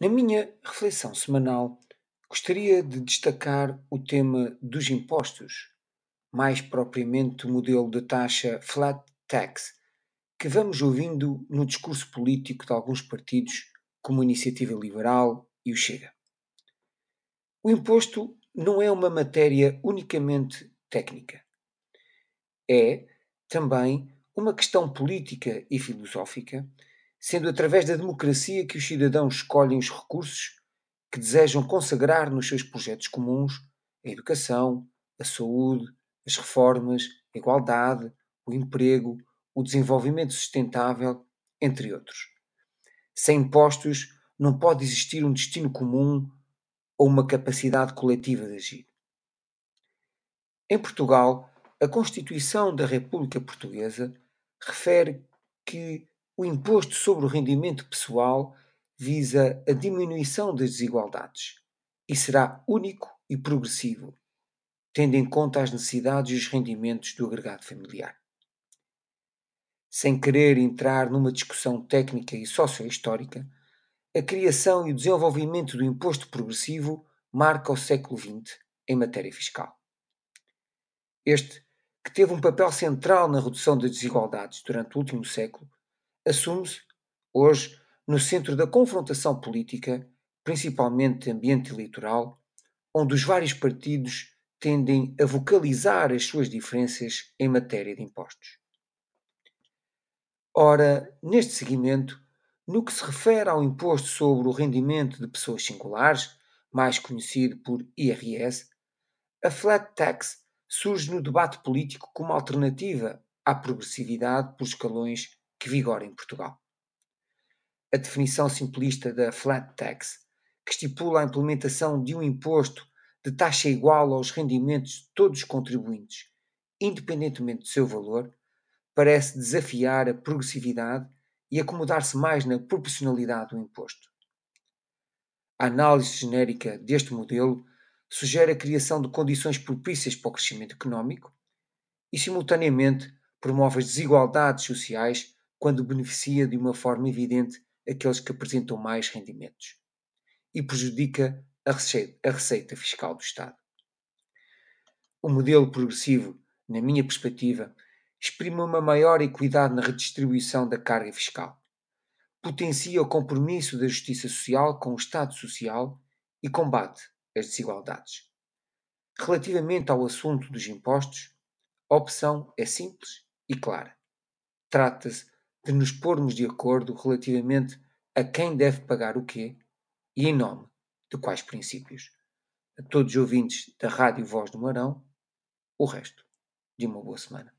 Na minha reflexão semanal, gostaria de destacar o tema dos impostos, mais propriamente o modelo de taxa flat tax, que vamos ouvindo no discurso político de alguns partidos, como a Iniciativa Liberal e o Chega. O imposto não é uma matéria unicamente técnica. É também uma questão política e filosófica, sendo através da democracia que os cidadãos escolhem os recursos que desejam consagrar nos seus projetos comuns a educação, a saúde, as reformas, a igualdade, o emprego, o desenvolvimento sustentável, entre outros. Sem impostos não pode existir um destino comum ou uma capacidade coletiva de agir. Em Portugal, a Constituição da República Portuguesa refere que o imposto sobre o rendimento pessoal visa a diminuição das desigualdades e será único e progressivo, tendo em conta as necessidades e os rendimentos do agregado familiar. Sem querer entrar numa discussão técnica e sociohistórica, a criação e o desenvolvimento do imposto progressivo marca o século XX em matéria fiscal. Este que teve um papel central na redução das desigualdades durante o último século, assume-se, hoje, no centro da confrontação política, principalmente ambiente eleitoral, onde os vários partidos tendem a vocalizar as suas diferenças em matéria de impostos. Ora, neste seguimento, no que se refere ao imposto sobre o rendimento de pessoas singulares, mais conhecido por IRS, a flat tax surge no debate político como alternativa à progressividade por escalões que vigora em Portugal. A definição simplista da flat tax, que estipula a implementação de um imposto de taxa igual aos rendimentos de todos os contribuintes, independentemente do seu valor, parece desafiar a progressividade e acomodar-se mais na proporcionalidade do imposto. A análise genérica deste modelo sugere a criação de condições propícias para o crescimento económico e, simultaneamente, promove as desigualdades sociais quando beneficia de uma forma evidente aqueles que apresentam mais rendimentos e prejudica a receita, a receita fiscal do Estado. O modelo progressivo, na minha perspectiva, exprime uma maior equidade na redistribuição da carga fiscal, potencia o compromisso da justiça social com o Estado social e combate as desigualdades. Relativamente ao assunto dos impostos, a opção é simples e clara. Trata-se de nos pormos de acordo relativamente a quem deve pagar o quê e em nome de quais princípios. A todos os ouvintes da Rádio Voz do Marão, o resto de uma boa semana.